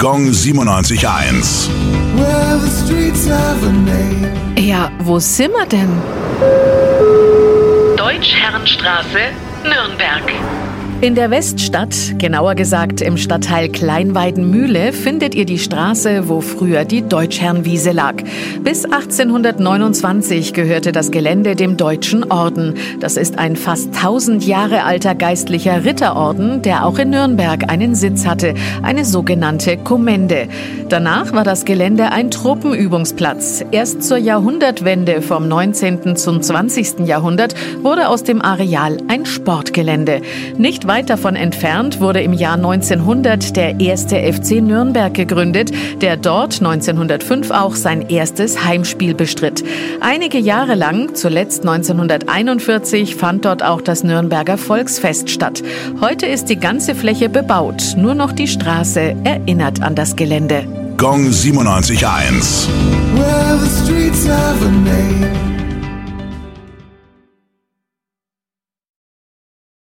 Gong 97.1. Well, the streets have a name. Ja, wo sind wir denn? Deutschherrenstraße, Nürnberg. In der Weststadt, genauer gesagt im Stadtteil Kleinweidenmühle, findet ihr die Straße, wo früher die Deutschherrenwiese lag. Bis 1829 gehörte das Gelände dem Deutschen Orden. Das ist ein fast 1000 Jahre alter geistlicher Ritterorden, der auch in Nürnberg einen Sitz hatte, eine sogenannte Kommende. Danach war das Gelände ein Truppenübungsplatz. Erst zur Jahrhundertwende vom 19. zum 20. Jahrhundert wurde aus dem Areal ein Sportgelände. Nicht weit davon entfernt wurde im Jahr 1900 der erste FC Nürnberg gegründet, der dort 1905 auch sein erstes Heimspiel bestritt. Einige Jahre lang, zuletzt 1941, fand dort auch das Nürnberger Volksfest statt. Heute ist die ganze Fläche bebaut, nur noch die Straße erinnert an das Gelände. Gong 97.1. Well,